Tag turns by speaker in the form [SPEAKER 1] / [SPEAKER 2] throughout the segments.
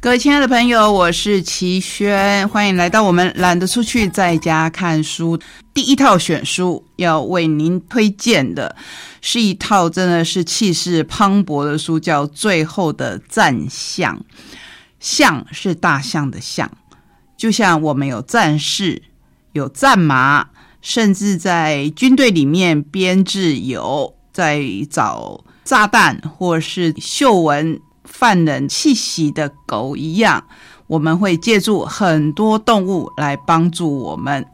[SPEAKER 1] 各位亲爱的朋友，我是齐轩，欢迎来到我们懒得出去，在家看书。第一套选书要为您推荐的是一套真的是气势磅礴的书，叫《最后的战象》。象是大象的象，就像我们有战士、有战马，甚至在军队里面编制有在找炸弹或是嗅闻。犯人气息的狗一样，我们会借助很多动物来帮助我们。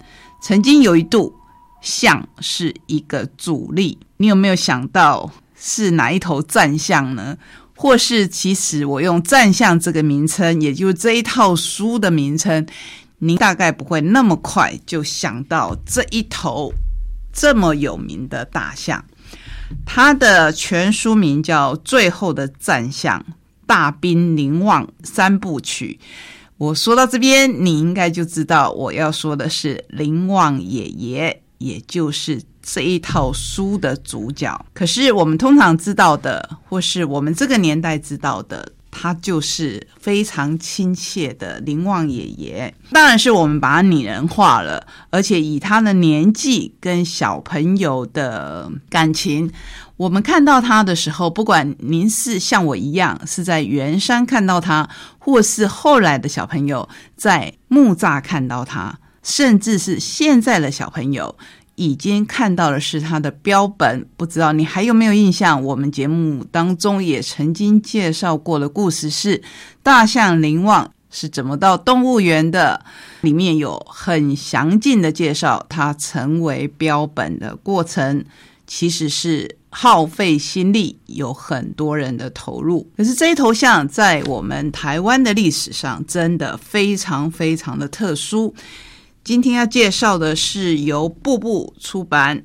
[SPEAKER 1] 曾经有一度，象是一个主力，你有没有想到是哪一头战象呢？或是其实我用战象这个名称，也就是这一套书的名称，您大概不会那么快就想到这一头这么有名的大象。它的全书名叫《最后的战象》。大兵临望三部曲，我说到这边，你应该就知道我要说的是林望爷爷，也就是这一套书的主角。可是我们通常知道的，或是我们这个年代知道的。他就是非常亲切的林旺爷爷，当然是我们把他拟人化了，而且以他的年纪跟小朋友的感情，我们看到它的时候，不管您是像我一样是在圆山看到它，或是后来的小朋友在木栅看到它，甚至是现在的小朋友。已经看到的是它的标本，不知道你还有没有印象？我们节目当中也曾经介绍过的故事是大象林旺是怎么到动物园的，里面有很详尽的介绍，它成为标本的过程其实是耗费心力，有很多人的投入。可是这一头象在我们台湾的历史上真的非常非常的特殊。今天要介绍的是由步步出版，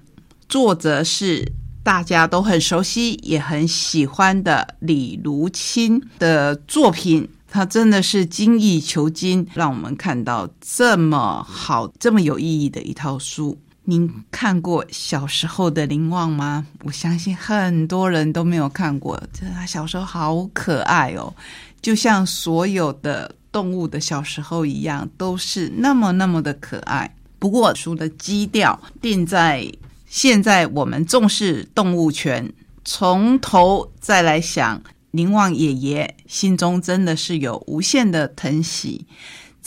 [SPEAKER 1] 作者是大家都很熟悉也很喜欢的李如清的作品。他真的是精益求精，让我们看到这么好、这么有意义的一套书。您看过小时候的林旺吗？我相信很多人都没有看过。这他小时候好可爱哦，就像所有的。动物的小时候一样，都是那么那么的可爱。不过书的基调定在现在，我们重视动物权，从头再来想，林旺爷爷心中真的是有无限的疼惜。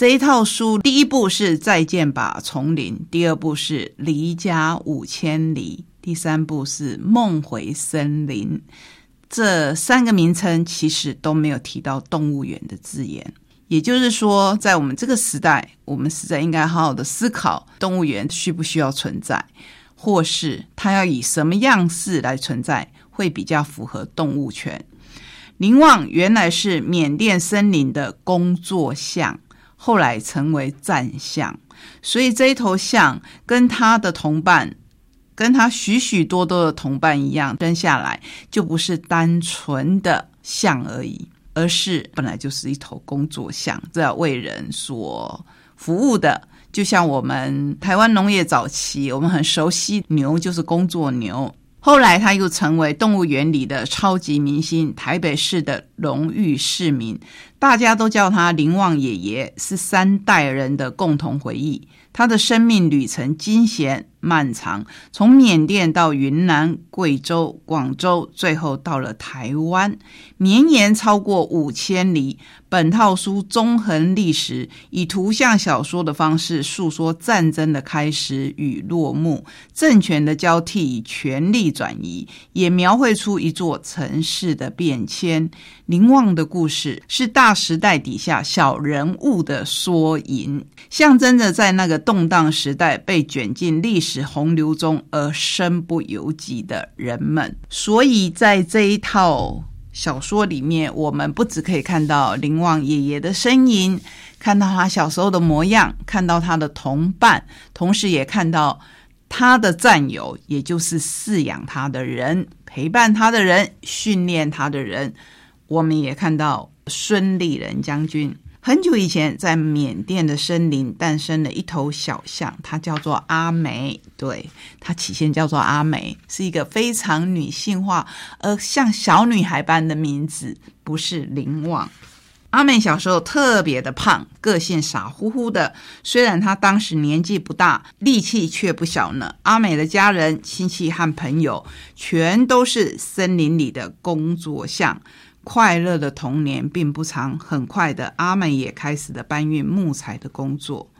[SPEAKER 1] 这一套书，第一部是《再见吧丛林》，第二部是《离家五千里》，第三部是《梦回森林》。这三个名称其实都没有提到动物园的字眼。也就是说，在我们这个时代，我们实在应该好好的思考动物园需不需要存在，或是它要以什么样式来存在，会比较符合动物权。林旺原来是缅甸森林的工作象，后来成为战象，所以这一头象跟他的同伴，跟他许许多多的同伴一样，生下来就不是单纯的象而已。而是本来就是一头工作象，这要为人所服务的。就像我们台湾农业早期，我们很熟悉牛就是工作牛，后来他又成为动物园里的超级明星，台北市的荣誉市民，大家都叫他林旺爷爷，是三代人的共同回忆。他的生命旅程惊险漫长，从缅甸到云南、贵州、广州，最后到了台湾，绵延超过五千里。本套书纵横历史，以图像小说的方式诉说战争的开始与落幕、政权的交替、权力转移，也描绘出一座城市的变迁。林旺的故事是大时代底下小人物的缩影，象征着在那个动荡时代被卷进历史洪流中而身不由己的人们。所以在这一套。小说里面，我们不只可以看到林旺爷爷的身影，看到他小时候的模样，看到他的同伴，同时也看到他的战友，也就是饲养他的人、陪伴他的人、训练他的人。我们也看到孙立人将军。很久以前，在缅甸的森林诞生了一头小象，它叫做阿梅。对，它起先叫做阿梅，是一个非常女性化而像小女孩般的名字，不是林旺。阿美小时候特别的胖，个性傻乎乎的。虽然她当时年纪不大，力气却不小呢。阿美的家人、亲戚和朋友全都是森林里的工作象。快乐的童年并不长，很快的，阿美也开始了搬运木材的工作。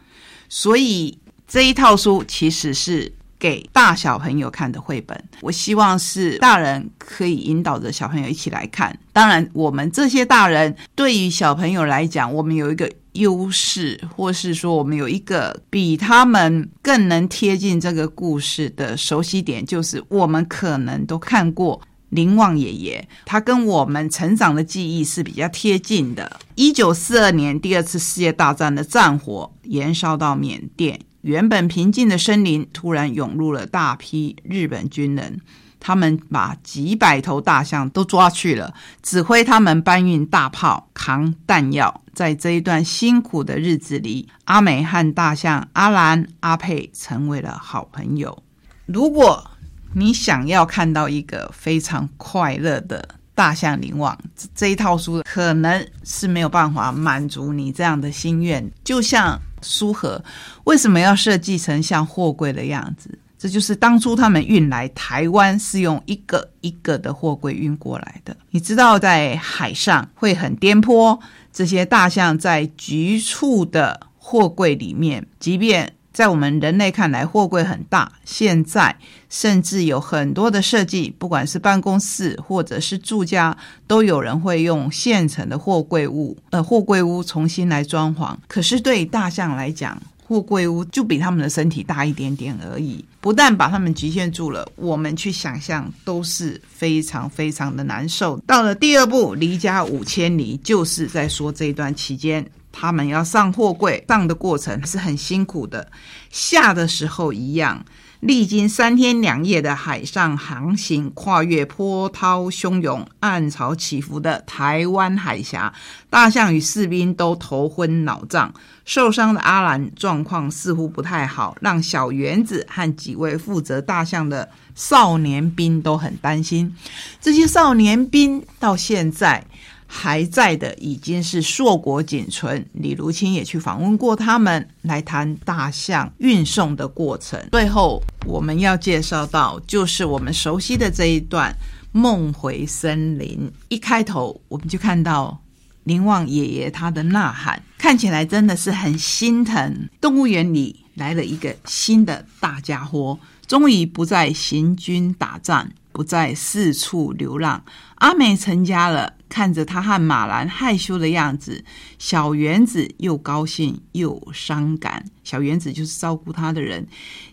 [SPEAKER 1] 所以这一套书其实是。给大小朋友看的绘本，我希望是大人可以引导着小朋友一起来看。当然，我们这些大人对于小朋友来讲，我们有一个优势，或是说我们有一个比他们更能贴近这个故事的熟悉点，就是我们可能都看过林旺爷爷，他跟我们成长的记忆是比较贴近的。一九四二年，第二次世界大战的战火延烧到缅甸。原本平静的森林突然涌入了大批日本军人，他们把几百头大象都抓去了，指挥他们搬运大炮、扛弹药。在这一段辛苦的日子里，阿美和大象阿兰、阿佩成为了好朋友。如果你想要看到一个非常快乐的大象林旺，这一套书可能是没有办法满足你这样的心愿，就像。书盒为什么要设计成像货柜的样子？这就是当初他们运来台湾是用一个一个的货柜运过来的。你知道，在海上会很颠簸，这些大象在局促的货柜里面，即便。在我们人类看来，货柜很大。现在甚至有很多的设计，不管是办公室或者是住家，都有人会用现成的货柜屋，呃，货柜屋重新来装潢。可是对大象来讲，货柜屋就比他们的身体大一点点而已，不但把他们局限住了，我们去想象都是非常非常的难受。到了第二步，离家五千里，就是在说这段期间。他们要上货柜，上的过程是很辛苦的，下的时候一样，历经三天两夜的海上航行，跨越波涛汹涌、暗潮起伏的台湾海峡，大象与士兵都头昏脑胀，受伤的阿兰状况似乎不太好，让小原子和几位负责大象的少年兵都很担心。这些少年兵到现在。还在的已经是硕果仅存。李如清也去访问过他们，来谈大象运送的过程。最后我们要介绍到，就是我们熟悉的这一段《梦回森林》。一开头我们就看到林旺爷爷他的呐喊，看起来真的是很心疼。动物园里来了一个新的大家伙，终于不再行军打仗，不再四处流浪。阿美成家了。看着他和马兰害羞的样子，小原子又高兴又伤感。小原子就是照顾他的人，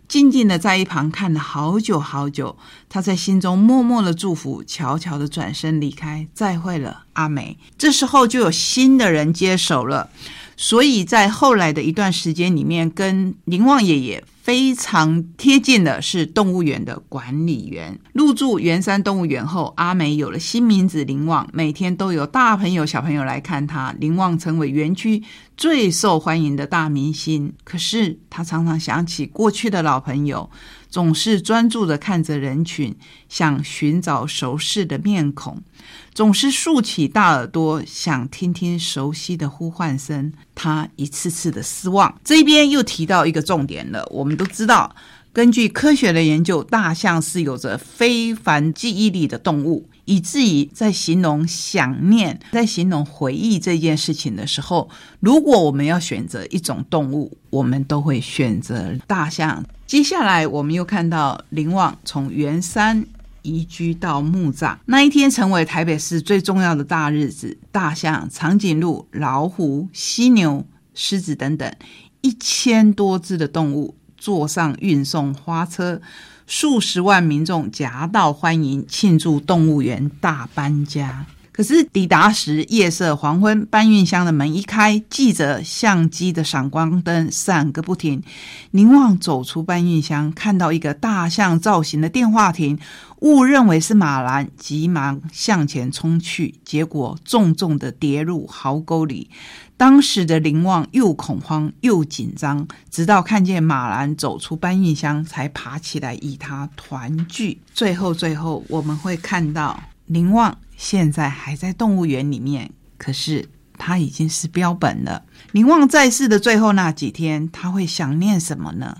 [SPEAKER 1] 静静的在一旁看了好久好久。他在心中默默的祝福，悄悄的转身离开。再会了，阿美。这时候就有新的人接手了。所以在后来的一段时间里面，跟林旺爷爷非常贴近的是动物园的管理员。入住圆山动物园后，阿美有了新名字林旺，每天都有大朋友小朋友来看他。林旺成为园区最受欢迎的大明星。可是他常常想起过去的老朋友，总是专注的看着人群，想寻找熟悉的面孔。总是竖起大耳朵，想听听熟悉的呼唤声。他一次次的失望。这边又提到一个重点了。我们都知道，根据科学的研究，大象是有着非凡记忆力的动物，以至于在形容想念、在形容回忆这件事情的时候，如果我们要选择一种动物，我们都会选择大象。接下来，我们又看到林旺从圆山。移居到木栅那一天，成为台北市最重要的大日子。大象、长颈鹿、老虎、犀牛、狮子等等一千多只的动物坐上运送花车，数十万民众夹道欢迎，庆祝动物园大搬家。可是抵达时，夜色黄昏，搬运箱的门一开，记者相机的闪光灯闪个不停。凝望走出搬运箱，看到一个大象造型的电话亭，误认为是马兰，急忙向前冲去，结果重重的跌入壕沟里。当时的林旺又恐慌又紧张，直到看见马兰走出搬运箱，才爬起来与他团聚。最后，最后我们会看到林旺。现在还在动物园里面，可是他已经是标本了。凝望在世的最后那几天，他会想念什么呢？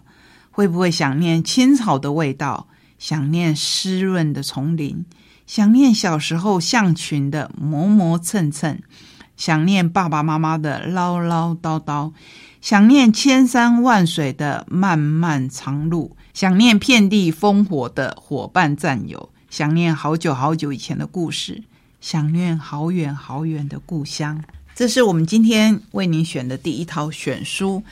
[SPEAKER 1] 会不会想念青草的味道？想念湿润的丛林？想念小时候象群的磨磨蹭蹭？想念爸爸妈妈的唠唠叨叨？想念千山万水的漫漫长路？想念遍地烽火的伙伴战友？想念好久好久以前的故事？想念好远好远的故乡？这是我们今天为您选的第一套选书，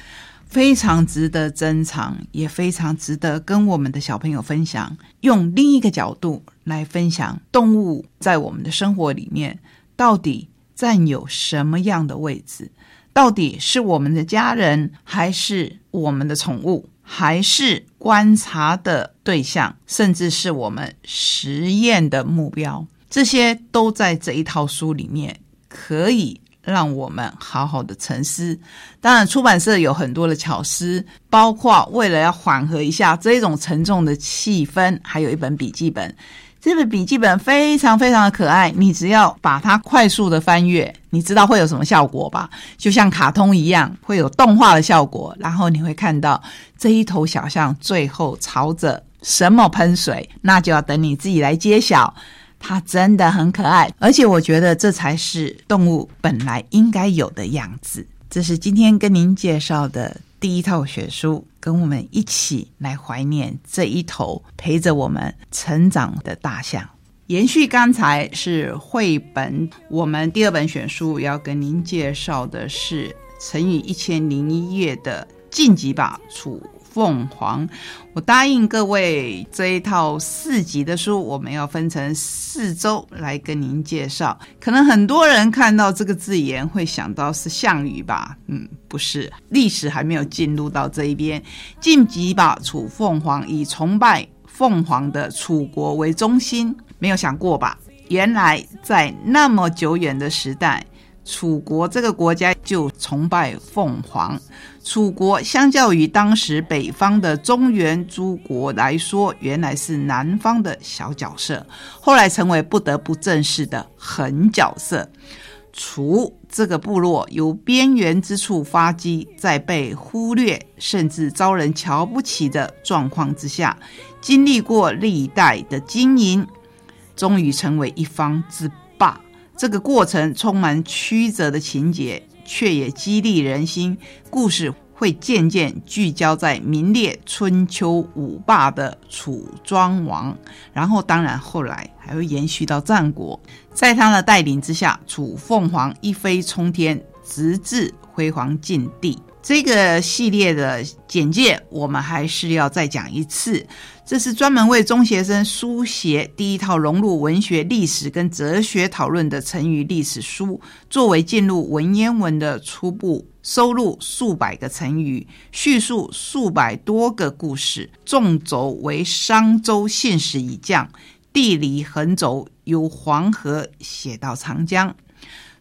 [SPEAKER 1] 非常值得珍藏，也非常值得跟我们的小朋友分享。用另一个角度来分享动物在我们的生活里面到底占有什么样的位置？到底是我们的家人，还是我们的宠物，还是观察的对象，甚至是我们实验的目标？这些都在这一套书里面可以。让我们好好的沉思。当然，出版社有很多的巧思，包括为了要缓和一下这种沉重的气氛，还有一本笔记本。这本笔记本非常非常的可爱，你只要把它快速的翻阅，你知道会有什么效果吧？就像卡通一样，会有动画的效果。然后你会看到这一头小象最后朝着什么喷水，那就要等你自己来揭晓。它真的很可爱，而且我觉得这才是动物本来应该有的样子。这是今天跟您介绍的第一套学书，跟我们一起来怀念这一头陪着我们成长的大象。延续刚才是绘本，我们第二本选书要跟您介绍的是《成语一千零一夜》的晋级吧，楚。凤凰，我答应各位这一套四集的书，我们要分成四周来跟您介绍。可能很多人看到这个字眼会想到是项羽吧？嗯，不是，历史还没有进入到这一边。晋级吧，楚凤凰以崇拜凤凰的楚国为中心，没有想过吧？原来在那么久远的时代。楚国这个国家就崇拜凤凰。楚国相较于当时北方的中原诸国来说，原来是南方的小角色，后来成为不得不正视的狠角色。楚这个部落由边缘之处发迹，在被忽略甚至遭人瞧不起的状况之下，经历过历代的经营，终于成为一方之。这个过程充满曲折的情节，却也激励人心。故事会渐渐聚焦在名列春秋五霸的楚庄王，然后当然后来还会延续到战国。在他的带领之下，楚凤凰一飞冲天，直至辉煌尽地。这个系列的简介，我们还是要再讲一次。这是专门为中学生书写第一套融入文学、历史跟哲学讨论的成语历史书，作为进入文言文的初步，收录数百个成语，叙述数百多个故事。纵轴为商周信史以降，地理横轴由黄河写到长江。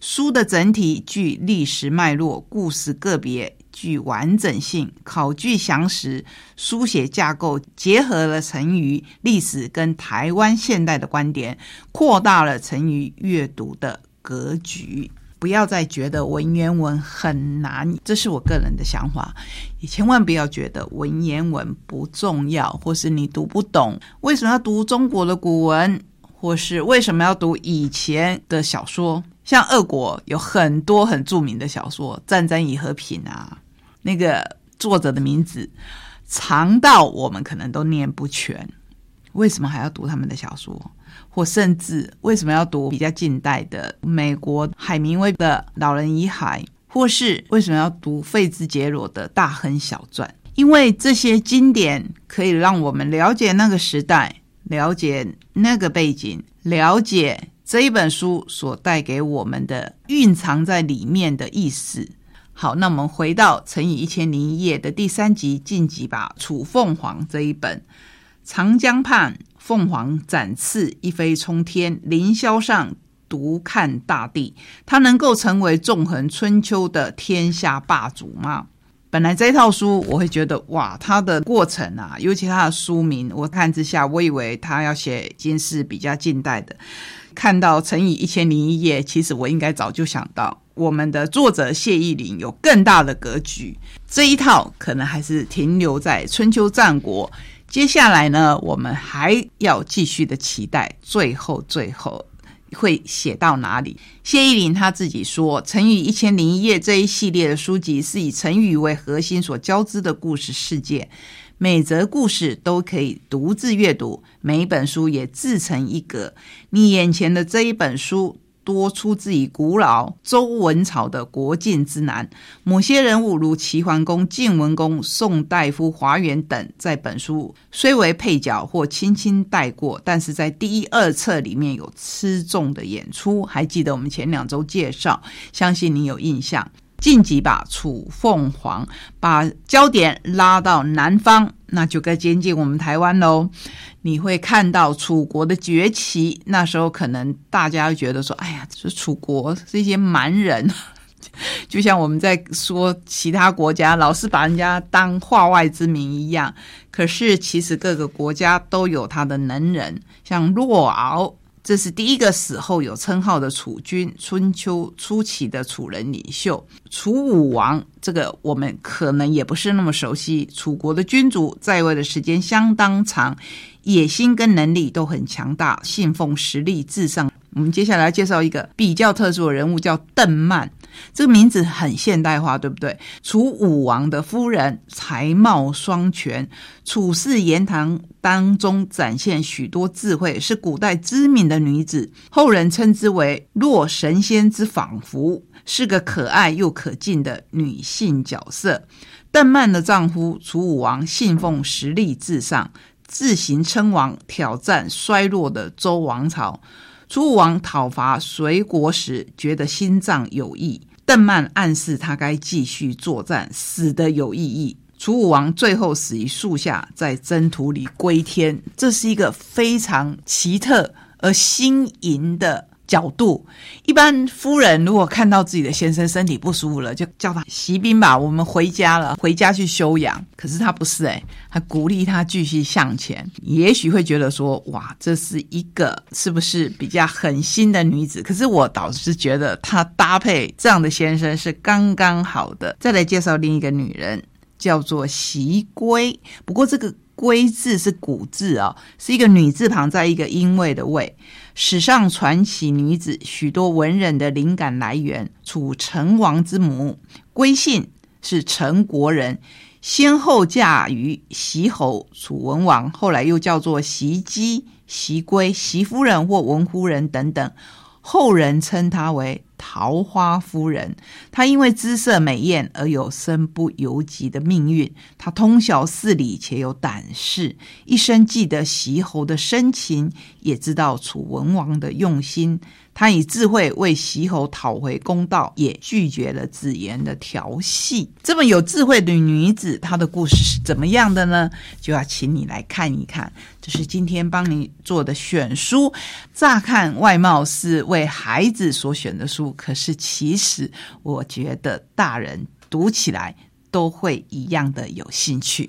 [SPEAKER 1] 书的整体具历史脉络，故事个别。具完整性，考据详实，书写架构结合了成语历史跟台湾现代的观点，扩大了成语阅读的格局。不要再觉得文言文很难，这是我个人的想法。也千万不要觉得文言文不重要，或是你读不懂。为什么要读中国的古文，或是为什么要读以前的小说？像俄国有很多很著名的小说，《战争与和平》啊。那个作者的名字长到我们可能都念不全，为什么还要读他们的小说？或甚至为什么要读比较近代的美国海明威的《老人与海》？或是为什么要读费兹杰罗的《大亨小传》？因为这些经典可以让我们了解那个时代，了解那个背景，了解这一本书所带给我们的蕴藏在里面的意思。好，那我们回到《乘以一千零一夜》的第三集晋级吧。楚凤凰这一本，长江畔凤凰展翅一飞冲天，凌霄上独看大地。它能够成为纵横春秋的天下霸主吗？本来这套书我会觉得哇，它的过程啊，尤其它的书名，我看之下，我以为他要写已经是比较近代的。看到《乘以一千零一夜》，其实我应该早就想到。我们的作者谢依霖有更大的格局。这一套可能还是停留在春秋战国。接下来呢，我们还要继续的期待，最后最后会写到哪里？谢依霖他自己说，《成语一千零一夜》这一系列的书籍是以成语为核心所交织的故事世界，每则故事都可以独自阅读，每一本书也自成一格。你眼前的这一本书。多出自于古老周文朝的国境之南，某些人物如齐桓公、晋文公、宋大夫华元等，在本书虽为配角或轻轻带过，但是在第一二册里面有吃重的演出。还记得我们前两周介绍，相信你有印象。晋级吧，楚凤凰把焦点拉到南方，那就该接近我们台湾喽。你会看到楚国的崛起，那时候可能大家会觉得说：“哎呀，这楚国这些蛮人，就像我们在说其他国家老是把人家当化外之民一样。”可是其实各个国家都有他的能人，像洛敖。这是第一个死后有称号的楚君，春秋初期的楚人领袖楚武王。这个我们可能也不是那么熟悉。楚国的君主在位的时间相当长，野心跟能力都很强大，信奉实力至上。我们接下来介绍一个比较特殊的人物，叫邓曼。这个名字很现代化，对不对？楚武王的夫人，才貌双全，处事言谈当中展现许多智慧，是古代知名的女子，后人称之为若神仙之仿佛，是个可爱又可敬的女性角色。邓曼的丈夫楚武王信奉实力至上，自行称王，挑战衰落的周王朝。楚武王讨伐隋国时，觉得心脏有益，邓曼暗示他该继续作战，死的有意义。楚武王最后死于树下，在征途里归天。这是一个非常奇特而新颖的。角度，一般夫人如果看到自己的先生身体不舒服了，就叫他席兵吧，我们回家了，回家去休养。可是他不是诶，他鼓励他继续向前。也许会觉得说，哇，这是一个是不是比较狠心的女子？可是我倒是觉得她搭配这样的先生是刚刚好的。再来介绍另一个女人，叫做席归。不过这个“归”字是古字啊，是一个女字旁在一个因位的“位”。史上传奇女子，许多文人的灵感来源。楚成王之母归姓是陈国人，先后嫁于袭侯楚文王，后来又叫做袭姬、袭归、袭夫人或文夫人等等。后人称她为桃花夫人。她因为姿色美艳而有身不由己的命运。她通晓事理且有胆识，一生记得袭侯的深情，也知道楚文王的用心。他以智慧为席侯讨回公道，也拒绝了子言的调戏。这么有智慧的女子，她的故事是怎么样的呢？就要请你来看一看。这是今天帮你做的选书。乍看外貌是为孩子所选的书，可是其实我觉得大人读起来都会一样的有兴趣。